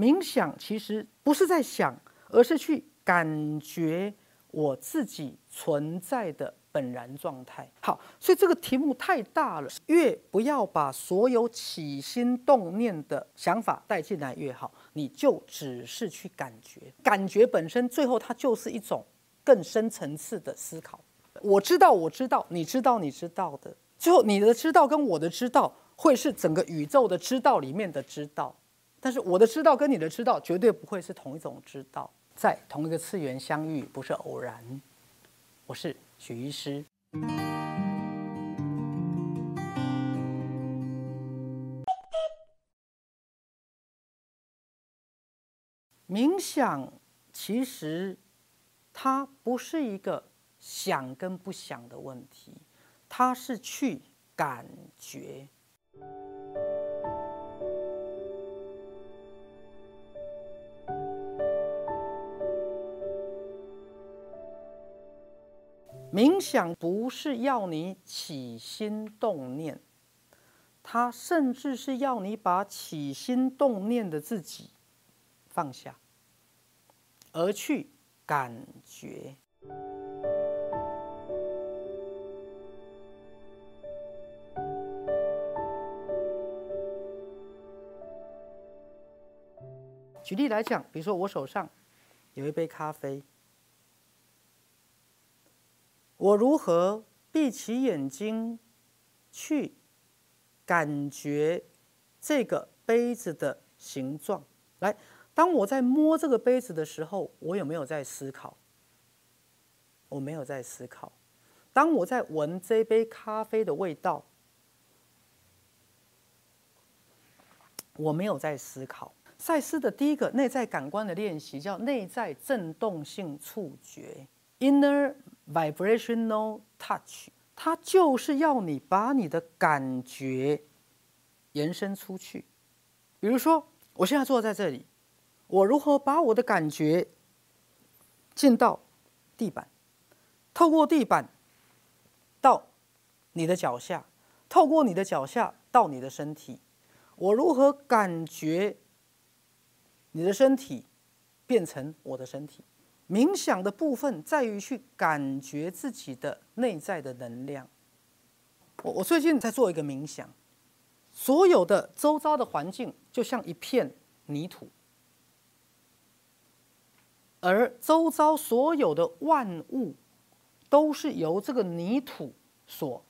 冥想其实不是在想，而是去感觉我自己存在的本然状态。好，所以这个题目太大了，越不要把所有起心动念的想法带进来越好。你就只是去感觉，感觉本身最后它就是一种更深层次的思考。我知道，我知道，你知道，你知道的，最后你的知道跟我的知道会是整个宇宙的知道里面的知道。但是我的知道跟你的知道绝对不会是同一种知道，在同一个次元相遇不是偶然。我是许医师。冥想其实它不是一个想跟不想的问题，它是去感觉。冥想不是要你起心动念，它甚至是要你把起心动念的自己放下，而去感觉。举例来讲，比如说我手上有一杯咖啡。我如何闭起眼睛去感觉这个杯子的形状？来，当我在摸这个杯子的时候，我有没有在思考？我没有在思考。当我在闻这杯咖啡的味道，我没有在思考。赛斯的第一个内在感官的练习叫内在振动性触觉 （inner）。Vibrational touch，它就是要你把你的感觉延伸出去。比如说，我现在坐在这里，我如何把我的感觉进到地板，透过地板到你的脚下，透过你的脚下到你的身体，我如何感觉你的身体变成我的身体？冥想的部分在于去感觉自己的内在的能量。我我最近在做一个冥想，所有的周遭的环境就像一片泥土，而周遭所有的万物都是由这个泥土所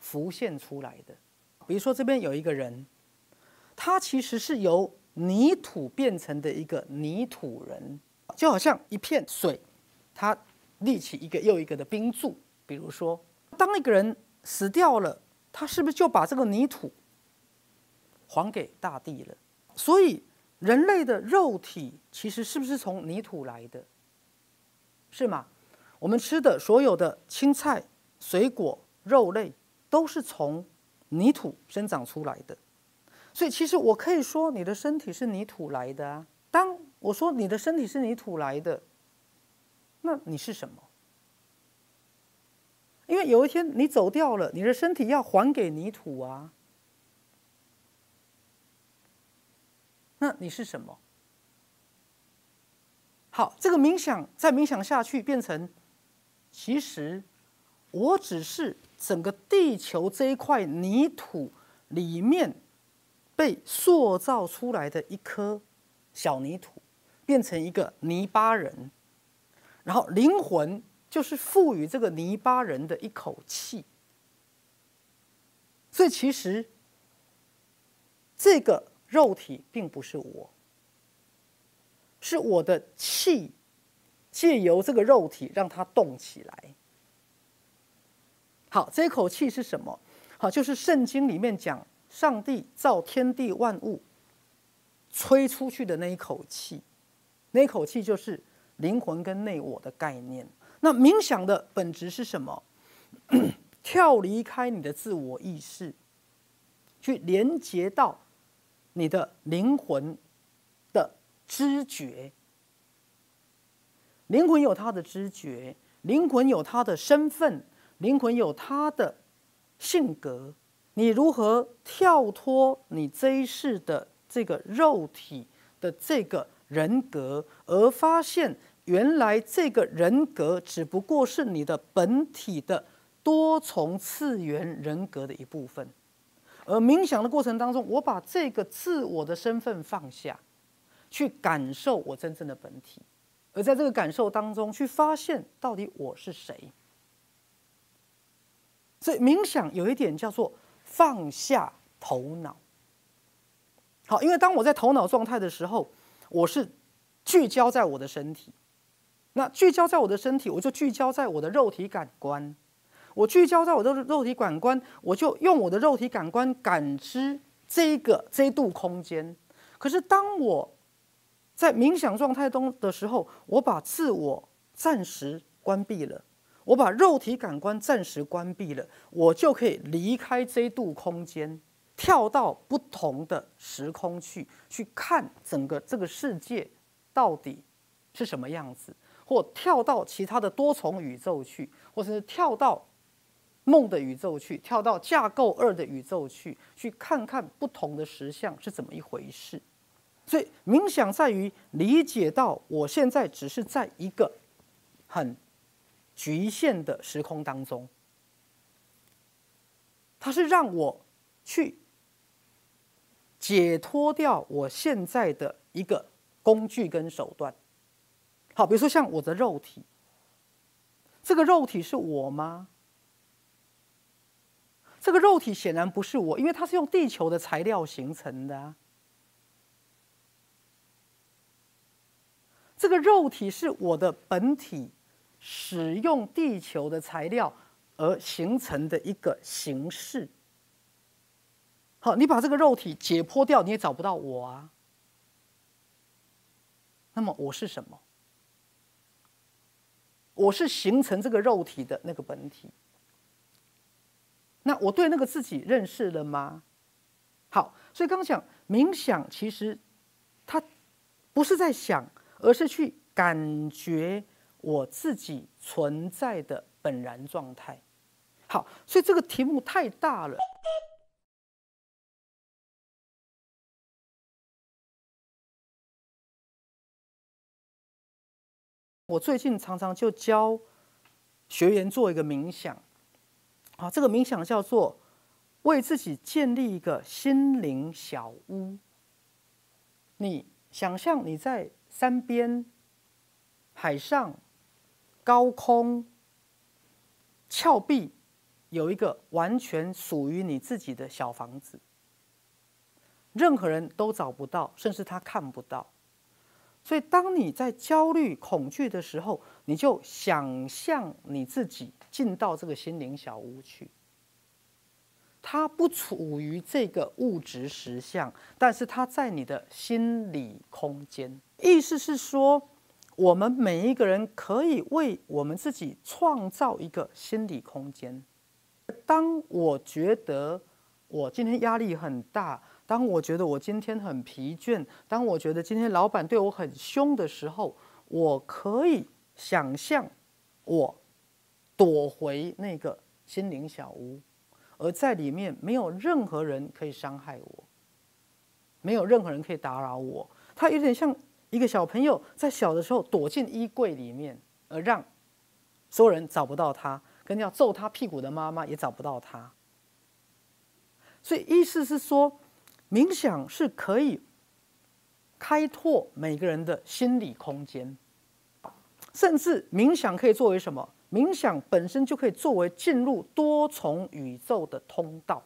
浮现出来的。比如说这边有一个人，他其实是由。泥土变成的一个泥土人，就好像一片水，它立起一个又一个的冰柱。比如说，当一个人死掉了，他是不是就把这个泥土还给大地了？所以，人类的肉体其实是不是从泥土来的？是吗？我们吃的所有的青菜、水果、肉类，都是从泥土生长出来的。所以，其实我可以说，你的身体是泥土来的啊。当我说你的身体是泥土来的，那你是什么？因为有一天你走掉了，你的身体要还给泥土啊。那你是什么？好，这个冥想再冥想下去，变成其实我只是整个地球这一块泥土里面。被塑造出来的一颗小泥土，变成一个泥巴人，然后灵魂就是赋予这个泥巴人的一口气。所以其实这个肉体并不是我，是我的气借由这个肉体让它动起来。好，这口气是什么？好，就是圣经里面讲。上帝造天地万物，吹出去的那一口气，那一口气就是灵魂跟内我的概念。那冥想的本质是什么？跳离开你的自我意识，去连接到你的灵魂的知觉。灵魂有它的知觉，灵魂有它的身份，灵魂有它的性格。你如何跳脱你这一世的这个肉体的这个人格，而发现原来这个人格只不过是你的本体的多重次元人格的一部分。而冥想的过程当中，我把这个自我的身份放下，去感受我真正的本体，而在这个感受当中，去发现到底我是谁。所以冥想有一点叫做放下头脑。好，因为当我在头脑状态的时候，我是聚焦在我的身体。那聚焦在我的身体，我就聚焦在我的肉体感官。我聚焦在我的肉体感官，我就用我的肉体感官感知这一个这一度空间。可是当我在冥想状态中的时候，我把自我暂时关闭了，我把肉体感官暂时关闭了，我就可以离开这一度空间。跳到不同的时空去，去看整个这个世界到底是什么样子，或跳到其他的多重宇宙去，或者是跳到梦的宇宙去，跳到架构二的宇宙去，去看看不同的实相是怎么一回事。所以冥想在于理解到，我现在只是在一个很局限的时空当中，它是让我去。解脱掉我现在的一个工具跟手段，好，比如说像我的肉体，这个肉体是我吗？这个肉体显然不是我，因为它是用地球的材料形成的。啊这个肉体是我的本体，使用地球的材料而形成的一个形式。好，你把这个肉体解剖掉，你也找不到我啊。那么我是什么？我是形成这个肉体的那个本体。那我对那个自己认识了吗？好，所以刚讲冥想，其实它不是在想，而是去感觉我自己存在的本然状态。好，所以这个题目太大了。我最近常常就教学员做一个冥想，啊，这个冥想叫做为自己建立一个心灵小屋。你想象你在山边、海上、高空、峭壁，有一个完全属于你自己的小房子，任何人都找不到，甚至他看不到。所以，当你在焦虑、恐惧的时候，你就想象你自己进到这个心灵小屋去。它不处于这个物质实相，但是它在你的心理空间。意思是说，我们每一个人可以为我们自己创造一个心理空间。当我觉得我今天压力很大。当我觉得我今天很疲倦，当我觉得今天老板对我很凶的时候，我可以想象我躲回那个心灵小屋，而在里面没有任何人可以伤害我，没有任何人可以打扰我。他有点像一个小朋友在小的时候躲进衣柜里面，而让所有人找不到他，跟要揍他屁股的妈妈也找不到他。所以意思是说。冥想是可以开拓每个人的心理空间，甚至冥想可以作为什么？冥想本身就可以作为进入多重宇宙的通道。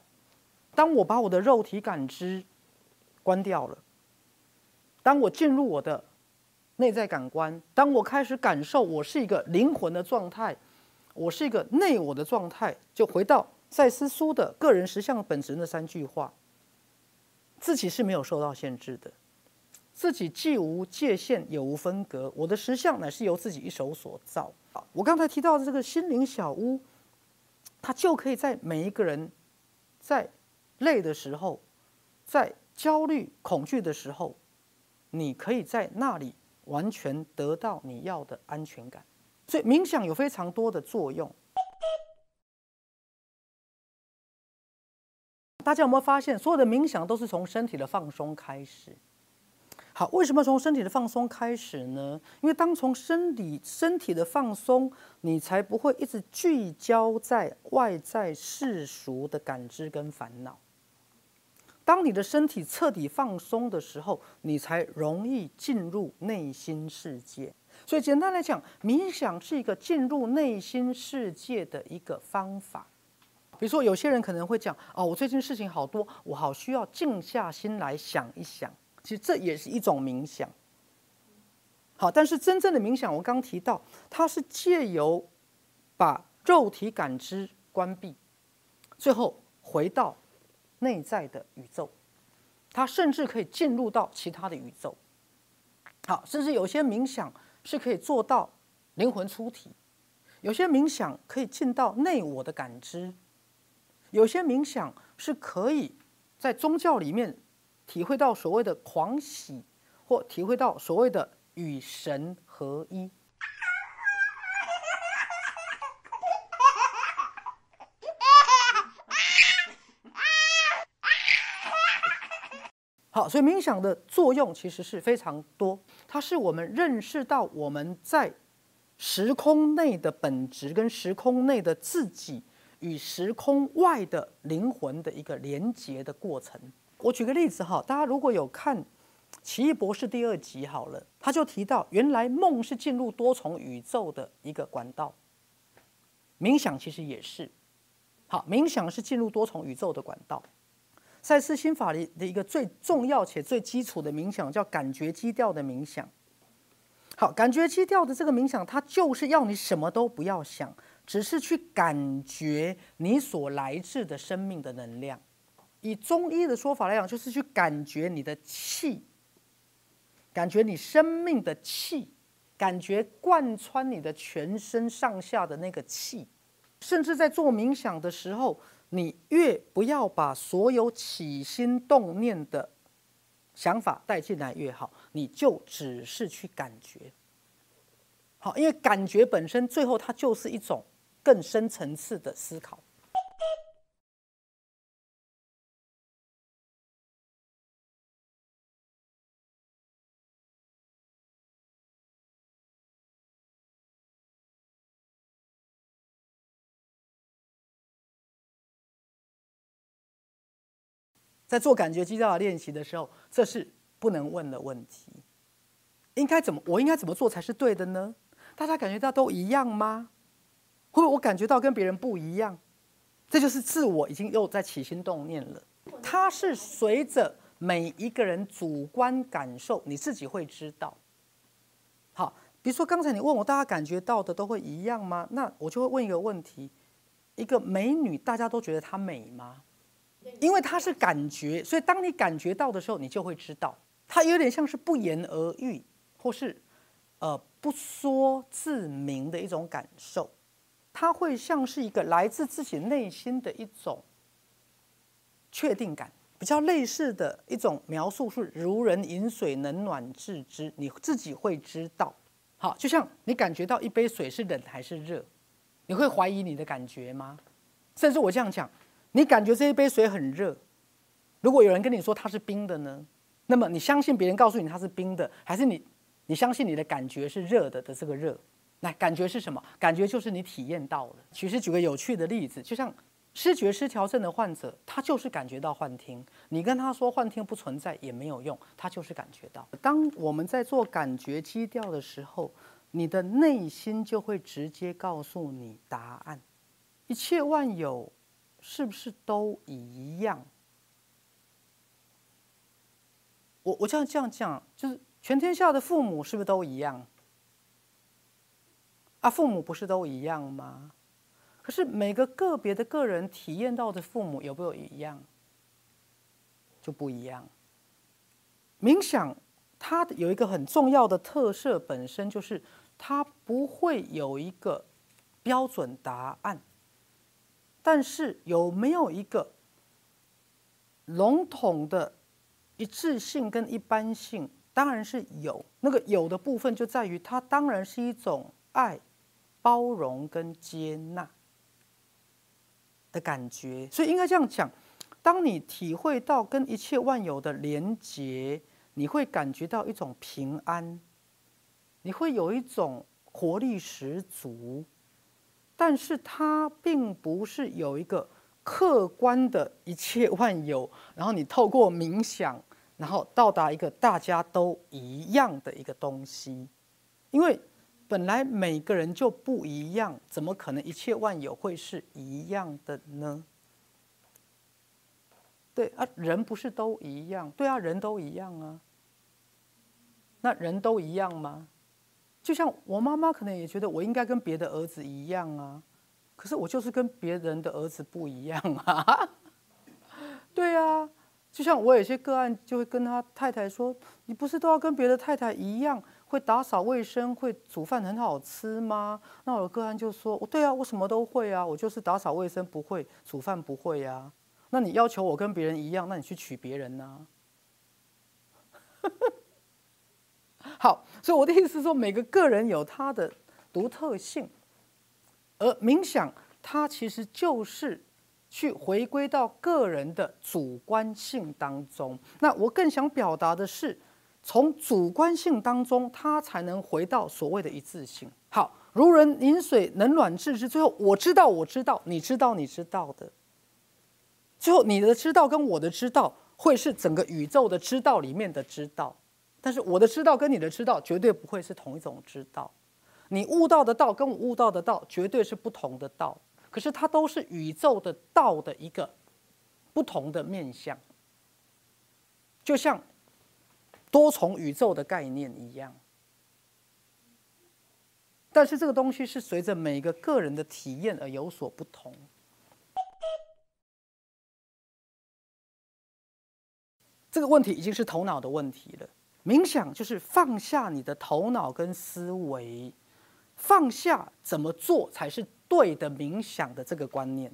当我把我的肉体感知关掉了，当我进入我的内在感官，当我开始感受我是一个灵魂的状态，我是一个内我的状态，就回到赛斯书的个人实相本质那三句话。自己是没有受到限制的，自己既无界限也无分隔，我的实相乃是由自己一手所造。我刚才提到的这个心灵小屋，它就可以在每一个人在累的时候，在焦虑、恐惧的时候，你可以在那里完全得到你要的安全感。所以冥想有非常多的作用。大家有没有发现，所有的冥想都是从身体的放松开始？好，为什么从身体的放松开始呢？因为当从身体身体的放松，你才不会一直聚焦在外在世俗的感知跟烦恼。当你的身体彻底放松的时候，你才容易进入内心世界。所以简单来讲，冥想是一个进入内心世界的一个方法。比如说，有些人可能会讲：“哦，我最近事情好多，我好需要静下心来想一想。”其实这也是一种冥想。好，但是真正的冥想，我刚提到，它是借由把肉体感知关闭，最后回到内在的宇宙。它甚至可以进入到其他的宇宙。好，甚至有些冥想是可以做到灵魂出体，有些冥想可以进到内我的感知，有些冥想是可以在宗教里面。体会到所谓的狂喜，或体会到所谓的与神合一。好，所以冥想的作用其实是非常多，它是我们认识到我们在时空内的本质，跟时空内的自己与时空外的灵魂的一个连结的过程。我举个例子哈，大家如果有看《奇异博士》第二集好了，他就提到，原来梦是进入多重宇宙的一个管道，冥想其实也是，好，冥想是进入多重宇宙的管道。赛斯心法里的一个最重要且最基础的冥想叫感觉基调的冥想。好，感觉基调的这个冥想，它就是要你什么都不要想，只是去感觉你所来自的生命的能量。以中医的说法来讲，就是去感觉你的气，感觉你生命的气，感觉贯穿你的全身上下的那个气，甚至在做冥想的时候，你越不要把所有起心动念的想法带进来越好，你就只是去感觉。好，因为感觉本身最后它就是一种更深层次的思考。在做感觉基调的练习的时候，这是不能问的问题。应该怎么？我应该怎么做才是对的呢？大家感觉到都一样吗？会不会我感觉到跟别人不一样？这就是自我已经又在起心动念了。它是随着每一个人主观感受，你自己会知道。好，比如说刚才你问我，大家感觉到的都会一样吗？那我就会问一个问题：一个美女，大家都觉得她美吗？因为它是感觉，所以当你感觉到的时候，你就会知道，它有点像是不言而喻，或是呃不说自明的一种感受。它会像是一个来自自己内心的一种确定感，比较类似的一种描述是“如人饮水，冷暖自知”，你自己会知道。好，就像你感觉到一杯水是冷还是热，你会怀疑你的感觉吗？甚至我这样讲。你感觉这一杯水很热，如果有人跟你说它是冰的呢？那么你相信别人告诉你它是冰的，还是你你相信你的感觉是热的的这个热？来感觉是什么？感觉就是你体验到了。其实举个有趣的例子，就像视觉失调症的患者，他就是感觉到幻听。你跟他说幻听不存在也没有用，他就是感觉到。当我们在做感觉基调的时候，你的内心就会直接告诉你答案，一切万有。是不是都一样？我我这样这样讲，就是全天下的父母是不是都一样？啊，父母不是都一样吗？可是每个个别的个人体验到的父母有没有一样？就不一样。冥想它有一个很重要的特色，本身就是它不会有一个标准答案。但是有没有一个笼统的一致性跟一般性？当然是有。那个有的部分就在于它当然是一种爱、包容跟接纳的感觉。所以应该这样讲：当你体会到跟一切万有的连结，你会感觉到一种平安，你会有一种活力十足。但是它并不是有一个客观的一切万有，然后你透过冥想，然后到达一个大家都一样的一个东西，因为本来每个人就不一样，怎么可能一切万有会是一样的呢？对啊，人不是都一样？对啊，人都一样啊。那人都一样吗？就像我妈妈可能也觉得我应该跟别的儿子一样啊，可是我就是跟别人的儿子不一样啊。对啊，就像我有些个案就会跟他太太说：“你不是都要跟别的太太一样，会打扫卫生，会煮饭很好吃吗？”那我的个案就说：“我对啊，我什么都会啊，我就是打扫卫生不会，煮饭不会呀。那你要求我跟别人一样，那你去娶别人呢？”好，所以我的意思是说，每个个人有他的独特性，而冥想它其实就是去回归到个人的主观性当中。那我更想表达的是，从主观性当中，它才能回到所谓的一致性。好，如人饮水，冷暖自知。最后，我知道，我知道，你知道，你知道的。最后，你的知道跟我的知道，会是整个宇宙的知道里面的知道。但是我的知道跟你的知道绝对不会是同一种知道，你悟到的道跟我悟到的道绝对是不同的道，可是它都是宇宙的道的一个不同的面相，就像多重宇宙的概念一样。但是这个东西是随着每个个人的体验而有所不同。这个问题已经是头脑的问题了。冥想就是放下你的头脑跟思维，放下怎么做才是对的冥想的这个观念，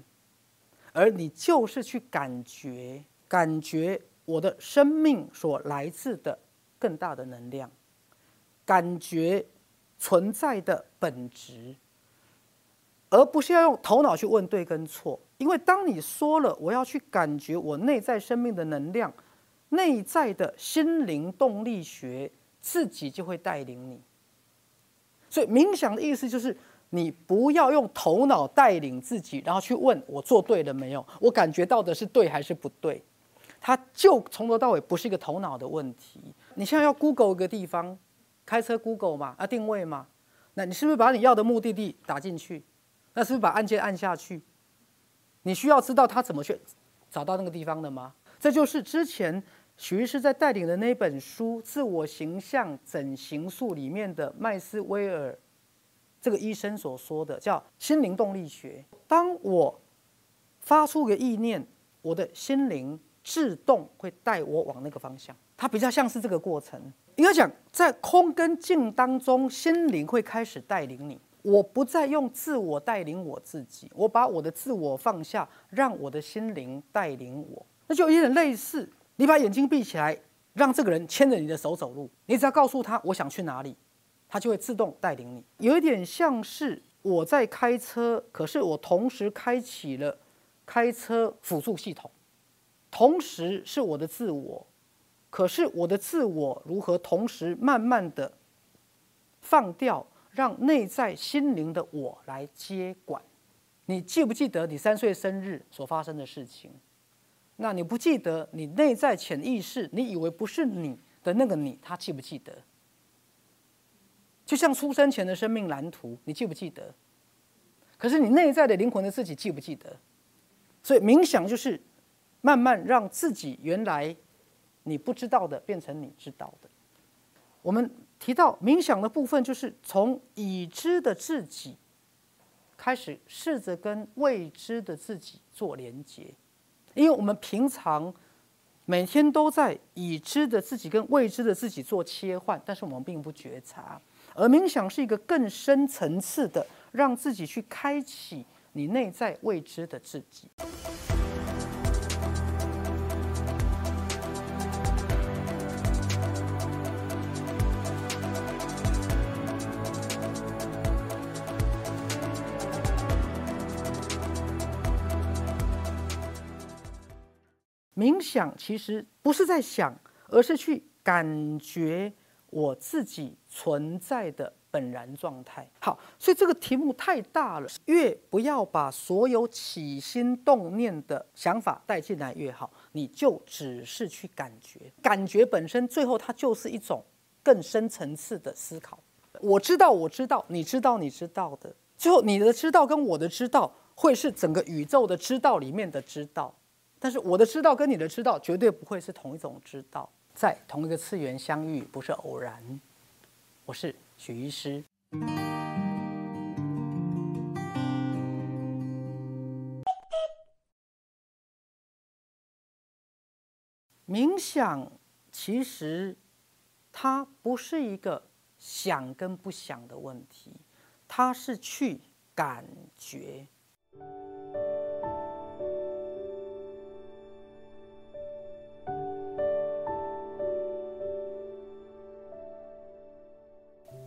而你就是去感觉，感觉我的生命所来自的更大的能量，感觉存在的本质，而不是要用头脑去问对跟错，因为当你说了我要去感觉我内在生命的能量。内在的心灵动力学自己就会带领你，所以冥想的意思就是你不要用头脑带领自己，然后去问我做对了没有，我感觉到的是对还是不对，它就从头到尾不是一个头脑的问题。你现在要 Google 一个地方，开车 Google 嘛，啊定位嘛，那你是不是把你要的目的地打进去？那是不是把按键按下去？你需要知道他怎么去找到那个地方的吗？这就是之前。许医师在带领的那本书《自我形象整形术》里面的麦斯威尔这个医生所说的，叫心灵动力学。当我发出个意念，我的心灵自动会带我往那个方向。它比较像是这个过程。应该讲，在空跟静当中，心灵会开始带领你。我不再用自我带领我自己，我把我的自我放下，让我的心灵带领我。那就有点类似。你把眼睛闭起来，让这个人牵着你的手走路。你只要告诉他我想去哪里，他就会自动带领你。有一点像是我在开车，可是我同时开启了开车辅助系统，同时是我的自我。可是我的自我如何同时慢慢的放掉，让内在心灵的我来接管？你记不记得你三岁生日所发生的事情？那你不记得你内在潜意识，你以为不是你的那个你，他记不记得？就像出生前的生命蓝图，你记不记得？可是你内在的灵魂的自己记不记得？所以冥想就是慢慢让自己原来你不知道的变成你知道的。我们提到冥想的部分，就是从已知的自己开始，试着跟未知的自己做连接。因为我们平常每天都在已知的自己跟未知的自己做切换，但是我们并不觉察。而冥想是一个更深层次的，让自己去开启你内在未知的自己。冥想其实不是在想，而是去感觉我自己存在的本然状态。好，所以这个题目太大了，越不要把所有起心动念的想法带进来越好。你就只是去感觉，感觉本身最后它就是一种更深层次的思考。我知道，我知道，你知道，你知道的，最后你的知道跟我的知道会是整个宇宙的知道里面的知道。但是我的知道跟你的知道绝对不会是同一种知道，在同一个次元相遇不是偶然。我是许医师。冥想其实它不是一个想跟不想的问题，它是去感觉。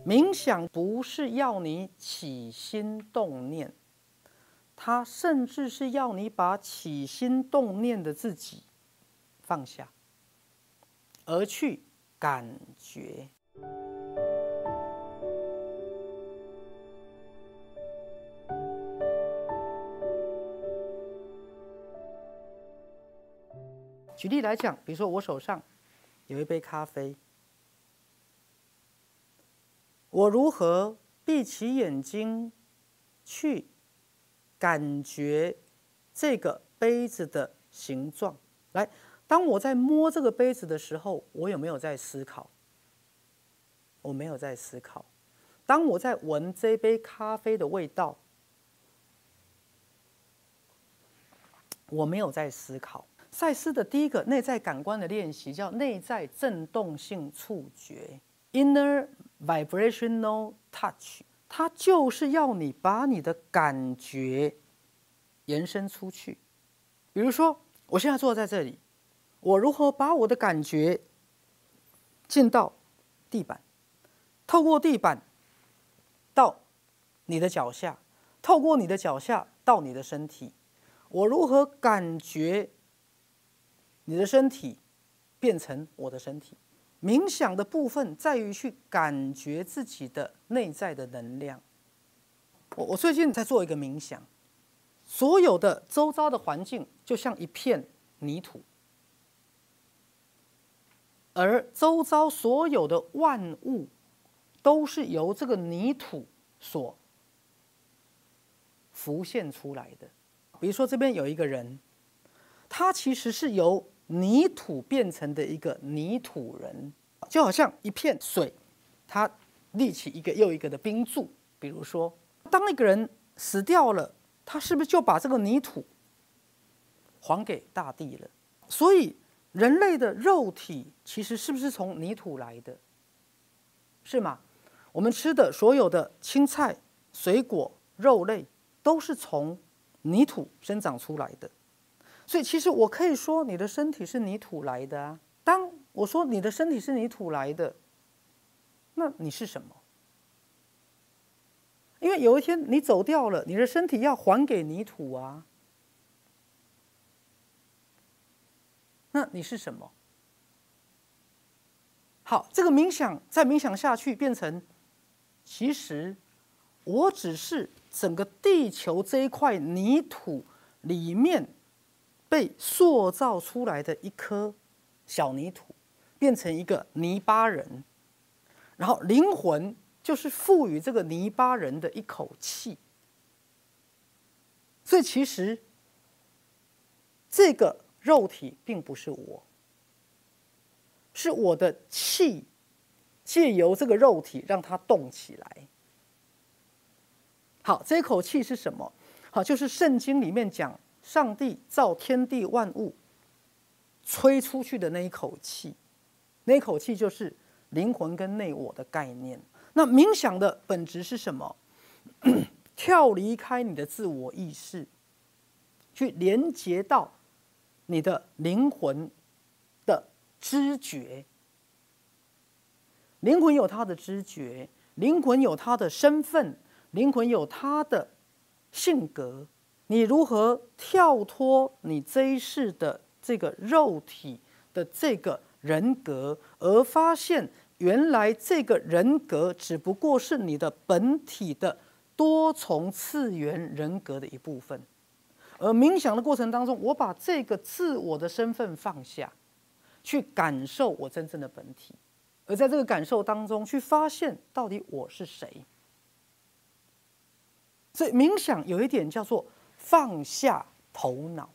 冥想不是要你起心动念，它甚至是要你把起心动念的自己放下，而去感觉。举例来讲，比如说我手上有一杯咖啡。我如何闭起眼睛去感觉这个杯子的形状？来，当我在摸这个杯子的时候，我有没有在思考？我没有在思考。当我在闻这杯咖啡的味道，我没有在思考。赛斯的第一个内在感官的练习叫内在振动性触觉 （Inner）。Vibrational touch，它就是要你把你的感觉延伸出去。比如说，我现在坐在这里，我如何把我的感觉进到地板，透过地板到你的脚下，透过你的脚下到你的身体，我如何感觉你的身体变成我的身体？冥想的部分在于去感觉自己的内在的能量。我我最近在做一个冥想，所有的周遭的环境就像一片泥土，而周遭所有的万物都是由这个泥土所浮现出来的。比如说这边有一个人，他其实是由。泥土变成的一个泥土人，就好像一片水，它立起一个又一个的冰柱。比如说，当一个人死掉了，他是不是就把这个泥土还给大地了？所以，人类的肉体其实是不是从泥土来的？是吗？我们吃的所有的青菜、水果、肉类，都是从泥土生长出来的。所以，其实我可以说，你的身体是泥土来的啊。当我说你的身体是泥土来的，那你是什么？因为有一天你走掉了，你的身体要还给泥土啊。那你是什么？好，这个冥想再冥想下去，变成其实我只是整个地球这一块泥土里面。被塑造出来的一颗小泥土，变成一个泥巴人，然后灵魂就是赋予这个泥巴人的一口气。所以其实这个肉体并不是我，是我的气借由这个肉体让它动起来。好，这口气是什么？好，就是圣经里面讲。上帝造天地万物，吹出去的那一口气，那口气就是灵魂跟内我的概念。那冥想的本质是什么？跳离开你的自我意识，去连接到你的灵魂的知觉。灵魂有它的知觉，灵魂有它的身份，灵魂有它的性格。你如何跳脱你这一世的这个肉体的这个人格，而发现原来这个人格只不过是你的本体的多重次元人格的一部分。而冥想的过程当中，我把这个自我的身份放下，去感受我真正的本体，而在这个感受当中，去发现到底我是谁。所以冥想有一点叫做放下头脑。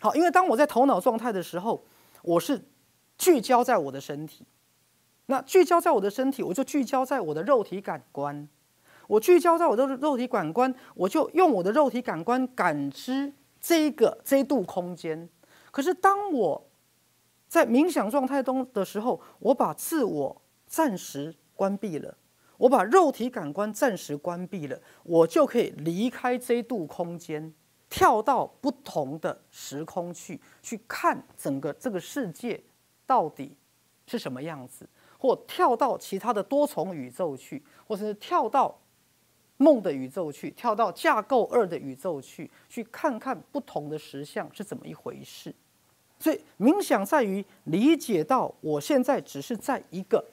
好，因为当我在头脑状态的时候，我是聚焦在我的身体，那聚焦在我的身体，我就聚焦在我的肉体感官。我聚焦在我的肉体感官，我就用我的肉体感官感知这一个这一度空间。可是当我在冥想状态中的时候，我把自我暂时关闭了，我把肉体感官暂时关闭了，我就可以离开这一度空间，跳到不同的时空去，去看整个这个世界到底是什么样子，或跳到其他的多重宇宙去，或者是跳到。梦的宇宙去，跳到架构二的宇宙去，去看看不同的实相是怎么一回事。所以冥想在于理解到，我现在只是在一个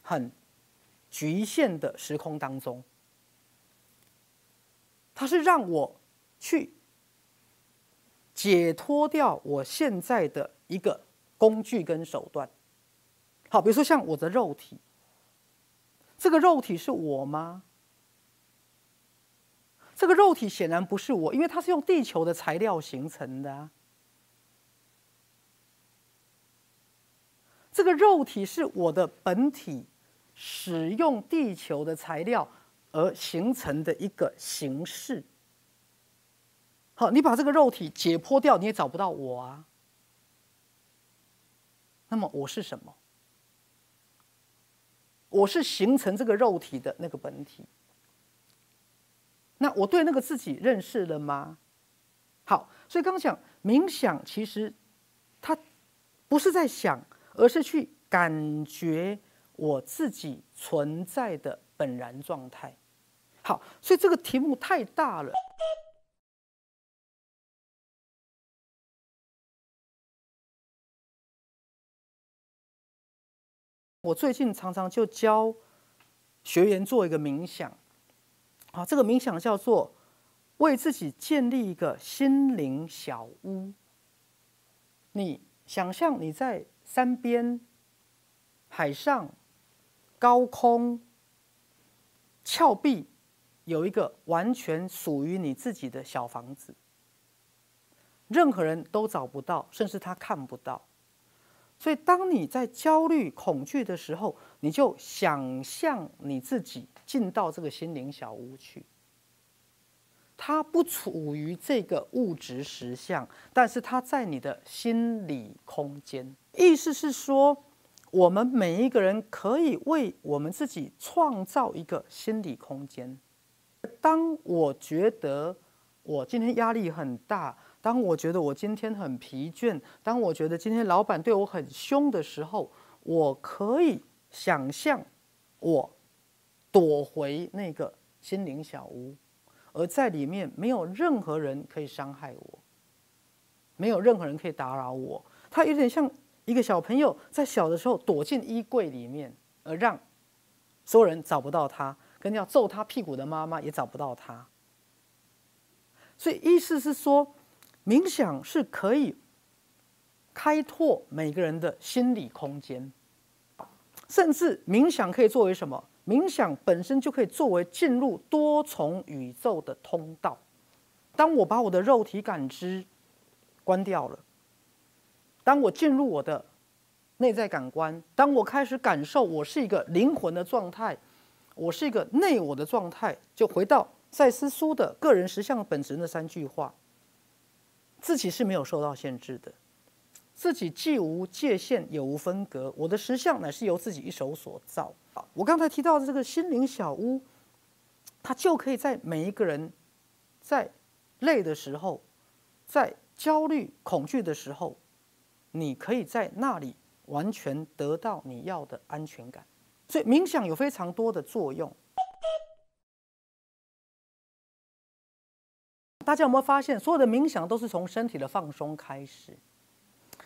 很局限的时空当中，它是让我去解脱掉我现在的一个工具跟手段。好，比如说像我的肉体，这个肉体是我吗？这个肉体显然不是我，因为它是用地球的材料形成的。这个肉体是我的本体，使用地球的材料而形成的一个形式。好，你把这个肉体解剖掉，你也找不到我啊。那么我是什么？我是形成这个肉体的那个本体。那我对那个自己认识了吗？好，所以刚刚讲冥想，其实它不是在想，而是去感觉我自己存在的本然状态。好，所以这个题目太大了。我最近常常就教学员做一个冥想。啊，这个冥想叫做为自己建立一个心灵小屋。你想象你在山边、海上、高空、峭壁，有一个完全属于你自己的小房子，任何人都找不到，甚至他看不到。所以，当你在焦虑、恐惧的时候，你就想象你自己进到这个心灵小屋去。它不处于这个物质实相，但是它在你的心理空间。意思是说，我们每一个人可以为我们自己创造一个心理空间。当我觉得我今天压力很大。当我觉得我今天很疲倦，当我觉得今天老板对我很凶的时候，我可以想象我躲回那个心灵小屋，而在里面没有任何人可以伤害我，没有任何人可以打扰我。他有点像一个小朋友在小的时候躲进衣柜里面，而让所有人找不到他，跟要揍他屁股的妈妈也找不到他。所以意思是说。冥想是可以开拓每个人的心理空间，甚至冥想可以作为什么？冥想本身就可以作为进入多重宇宙的通道。当我把我的肉体感知关掉了，当我进入我的内在感官，当我开始感受我是一个灵魂的状态，我是一个内我的状态，就回到赛斯书的个人实相本质那三句话。自己是没有受到限制的，自己既无界限也无分隔，我的实相乃是由自己一手所造。我刚才提到的这个心灵小屋，它就可以在每一个人在累的时候，在焦虑恐惧的时候，你可以在那里完全得到你要的安全感。所以冥想有非常多的作用。大家有没有发现，所有的冥想都是从身体的放松开始？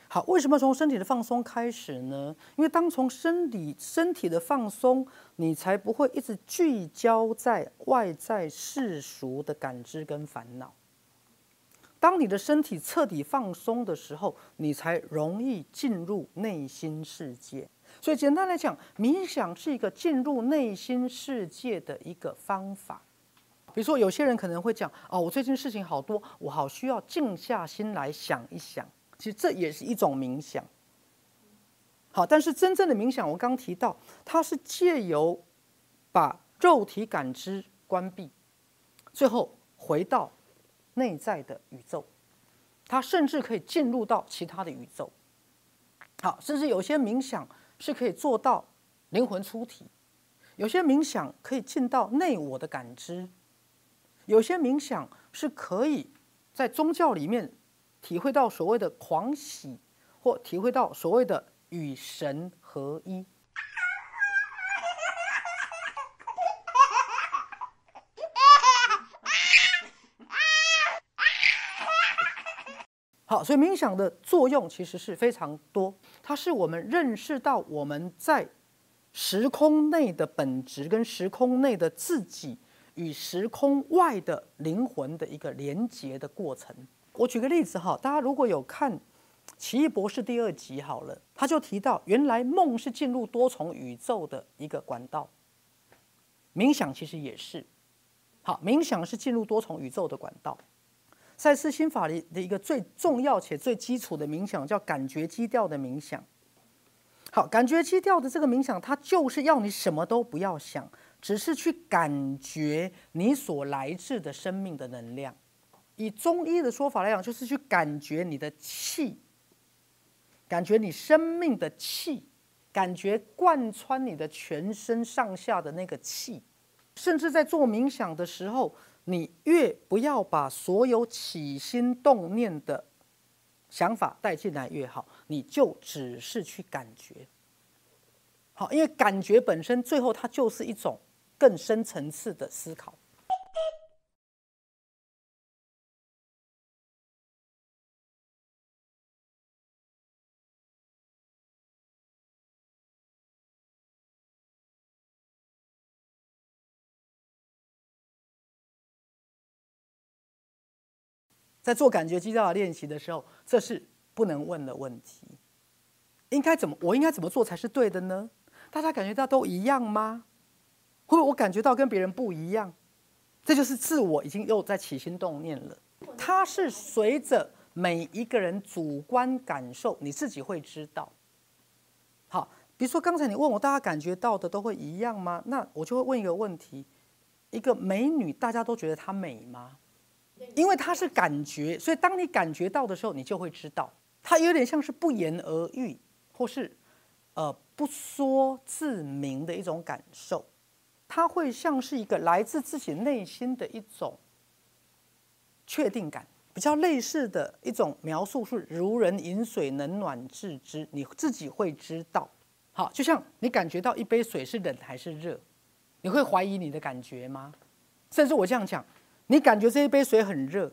好，为什么从身体的放松开始呢？因为当从身体身体的放松，你才不会一直聚焦在外在世俗的感知跟烦恼。当你的身体彻底放松的时候，你才容易进入内心世界。所以简单来讲，冥想是一个进入内心世界的一个方法。比如说，有些人可能会讲：“哦，我最近事情好多，我好需要静下心来想一想。”其实这也是一种冥想。好，但是真正的冥想，我刚提到，它是借由把肉体感知关闭，最后回到内在的宇宙。它甚至可以进入到其他的宇宙。好，甚至有些冥想是可以做到灵魂出体，有些冥想可以进到内我的感知。有些冥想是可以在宗教里面体会到所谓的狂喜，或体会到所谓的与神合一。好，所以冥想的作用其实是非常多，它是我们认识到我们在时空内的本质跟时空内的自己。与时空外的灵魂的一个连接的过程。我举个例子哈，大家如果有看《奇异博士》第二集好了，他就提到，原来梦是进入多重宇宙的一个管道。冥想其实也是，好，冥想是进入多重宇宙的管道。赛斯心法里的一个最重要且最基础的冥想叫感觉基调的冥想。好，感觉基调的这个冥想，它就是要你什么都不要想。只是去感觉你所来自的生命的能量，以中医的说法来讲，就是去感觉你的气，感觉你生命的气，感觉贯穿你的全身上下的那个气，甚至在做冥想的时候，你越不要把所有起心动念的想法带进来越好，你就只是去感觉，好，因为感觉本身最后它就是一种。更深层次的思考。在做感觉基调的练习的时候，这是不能问的问题。应该怎么？我应该怎么做才是对的呢？大家感觉到都一样吗？会我感觉到跟别人不一样，这就是自我已经又在起心动念了。它是随着每一个人主观感受，你自己会知道。好，比如说刚才你问我，大家感觉到的都会一样吗？那我就会问一个问题：一个美女，大家都觉得她美吗？因为它是感觉，所以当你感觉到的时候，你就会知道。它有点像是不言而喻，或是呃不说自明的一种感受。它会像是一个来自自己内心的一种确定感，比较类似的一种描述是“如人饮水，冷暖自知”，你自己会知道。好，就像你感觉到一杯水是冷还是热，你会怀疑你的感觉吗？甚至我这样讲，你感觉这一杯水很热，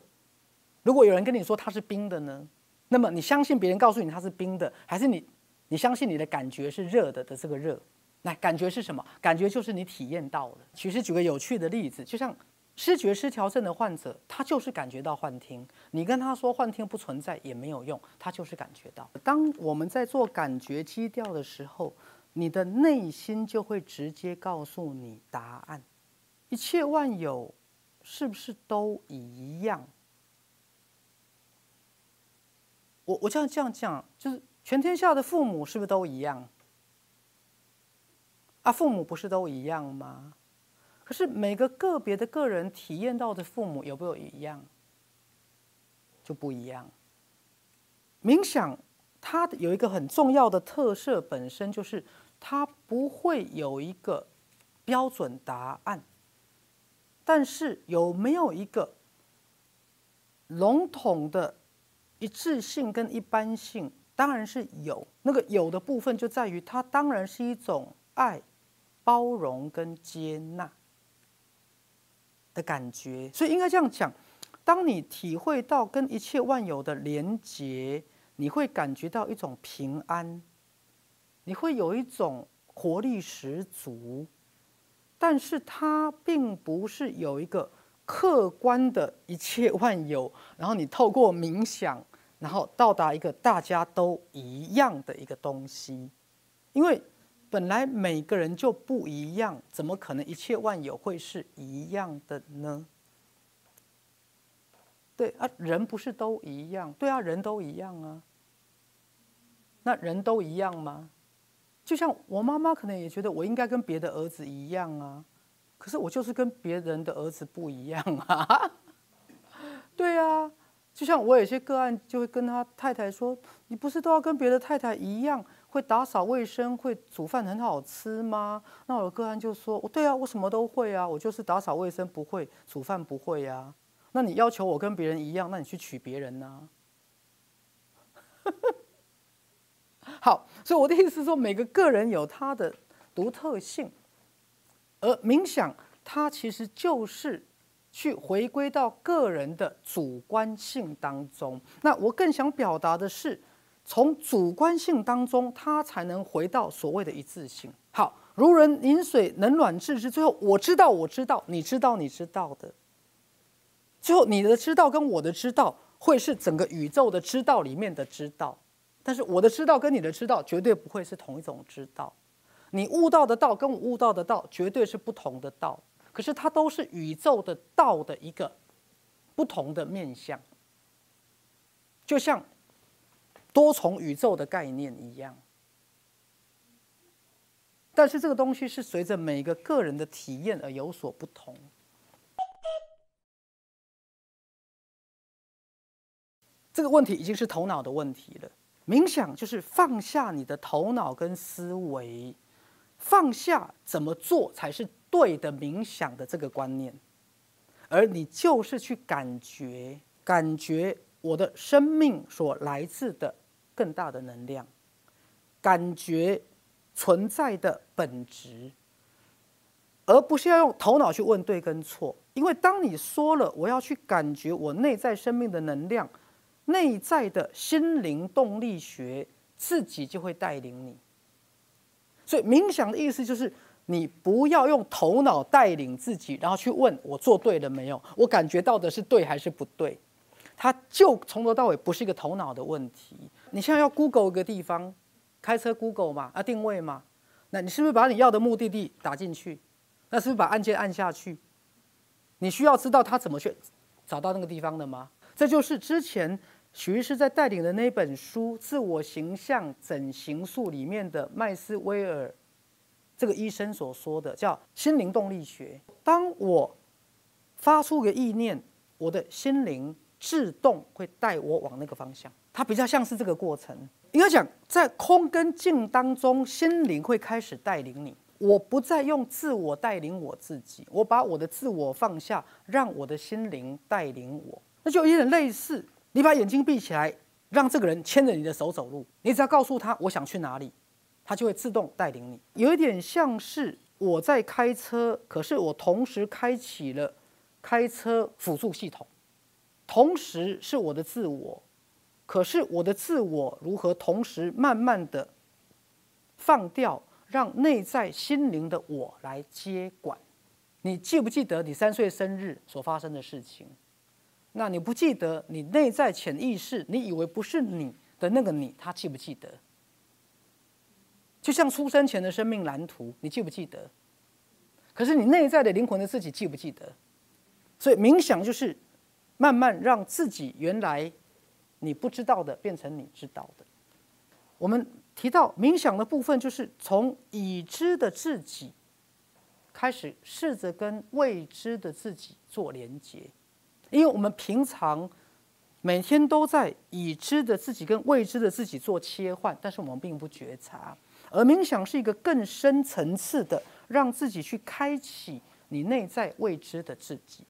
如果有人跟你说它是冰的呢？那么你相信别人告诉你它是冰的，还是你你相信你的感觉是热的的这个热？那感觉是什么？感觉就是你体验到了。其实举个有趣的例子，就像视觉失调症的患者，他就是感觉到幻听。你跟他说幻听不存在也没有用，他就是感觉到。当我们在做感觉基调的时候，你的内心就会直接告诉你答案。一切万有是不是都一样？我我这样这样讲，就是全天下的父母是不是都一样？啊，父母不是都一样吗？可是每个个别的个人体验到的父母有没有一样，就不一样。冥想它有一个很重要的特色，本身就是它不会有一个标准答案，但是有没有一个笼统的一致性跟一般性，当然是有。那个有的部分就在于它当然是一种爱。包容跟接纳的感觉，所以应该这样讲：当你体会到跟一切万有的连结，你会感觉到一种平安，你会有一种活力十足。但是它并不是有一个客观的一切万有，然后你透过冥想，然后到达一个大家都一样的一个东西，因为本来每个人就不一样，怎么可能一切万有会是一样的呢？对啊，人不是都一样？对啊，人都一样啊。那人都一样吗？就像我妈妈可能也觉得我应该跟别的儿子一样啊，可是我就是跟别人的儿子不一样啊。对啊，就像我有些个案就会跟他太太说：“你不是都要跟别的太太一样，会打扫卫生，会煮饭很好吃吗？”那我的个案就说：“我对啊，我什么都会啊，我就是打扫卫生不会，煮饭不会呀。”那你要求我跟别人一样，那你去娶别人呢？好，所以我的意思是说，每个个人有他的独特性，而冥想它其实就是去回归到个人的主观性当中。那我更想表达的是，从主观性当中，它才能回到所谓的一致性。好，如人饮水，冷暖自知。最后，我知道，我知道，你知道，你知道的。最后，你的知道跟我的知道会是整个宇宙的知道里面的知道，但是我的知道跟你的知道绝对不会是同一种知道。你悟到的道跟我悟到的道绝对是不同的道，可是它都是宇宙的道的一个不同的面相，就像多重宇宙的概念一样。但是这个东西是随着每个个人的体验而有所不同。这个问题已经是头脑的问题了。冥想就是放下你的头脑跟思维，放下怎么做才是对的冥想的这个观念，而你就是去感觉，感觉我的生命所来自的更大的能量，感觉存在的本质，而不是要用头脑去问对跟错。因为当你说了我要去感觉我内在生命的能量。内在的心灵动力学自己就会带领你，所以冥想的意思就是你不要用头脑带领自己，然后去问我做对了没有，我感觉到的是对还是不对，它就从头到尾不是一个头脑的问题。你现在要 Google 一个地方，开车 Google 嘛，啊定位嘛，那你是不是把你要的目的地打进去？那是不是把按键按下去？你需要知道他怎么去找到那个地方的吗？这就是之前。许医师在带领的那本书《自我形象整形术》里面的麦斯威尔这个医生所说的，叫心灵动力学。当我发出个意念，我的心灵自动会带我往那个方向。它比较像是这个过程。应该讲，在空跟静当中，心灵会开始带领你。我不再用自我带领我自己，我把我的自我放下，让我的心灵带领我。那就有点类似。你把眼睛闭起来，让这个人牵着你的手走路。你只要告诉他我想去哪里，他就会自动带领你。有一点像是我在开车，可是我同时开启了开车辅助系统，同时是我的自我。可是我的自我如何同时慢慢的放掉，让内在心灵的我来接管？你记不记得你三岁生日所发生的事情？那你不记得你内在潜意识，你以为不是你的那个你，他记不记得？就像出生前的生命蓝图，你记不记得？可是你内在的灵魂的自己记不记得？所以冥想就是慢慢让自己原来你不知道的变成你知道的。我们提到冥想的部分，就是从已知的自己开始，试着跟未知的自己做连接。因为我们平常每天都在已知的自己跟未知的自己做切换，但是我们并不觉察。而冥想是一个更深层次的，让自己去开启你内在未知的自己。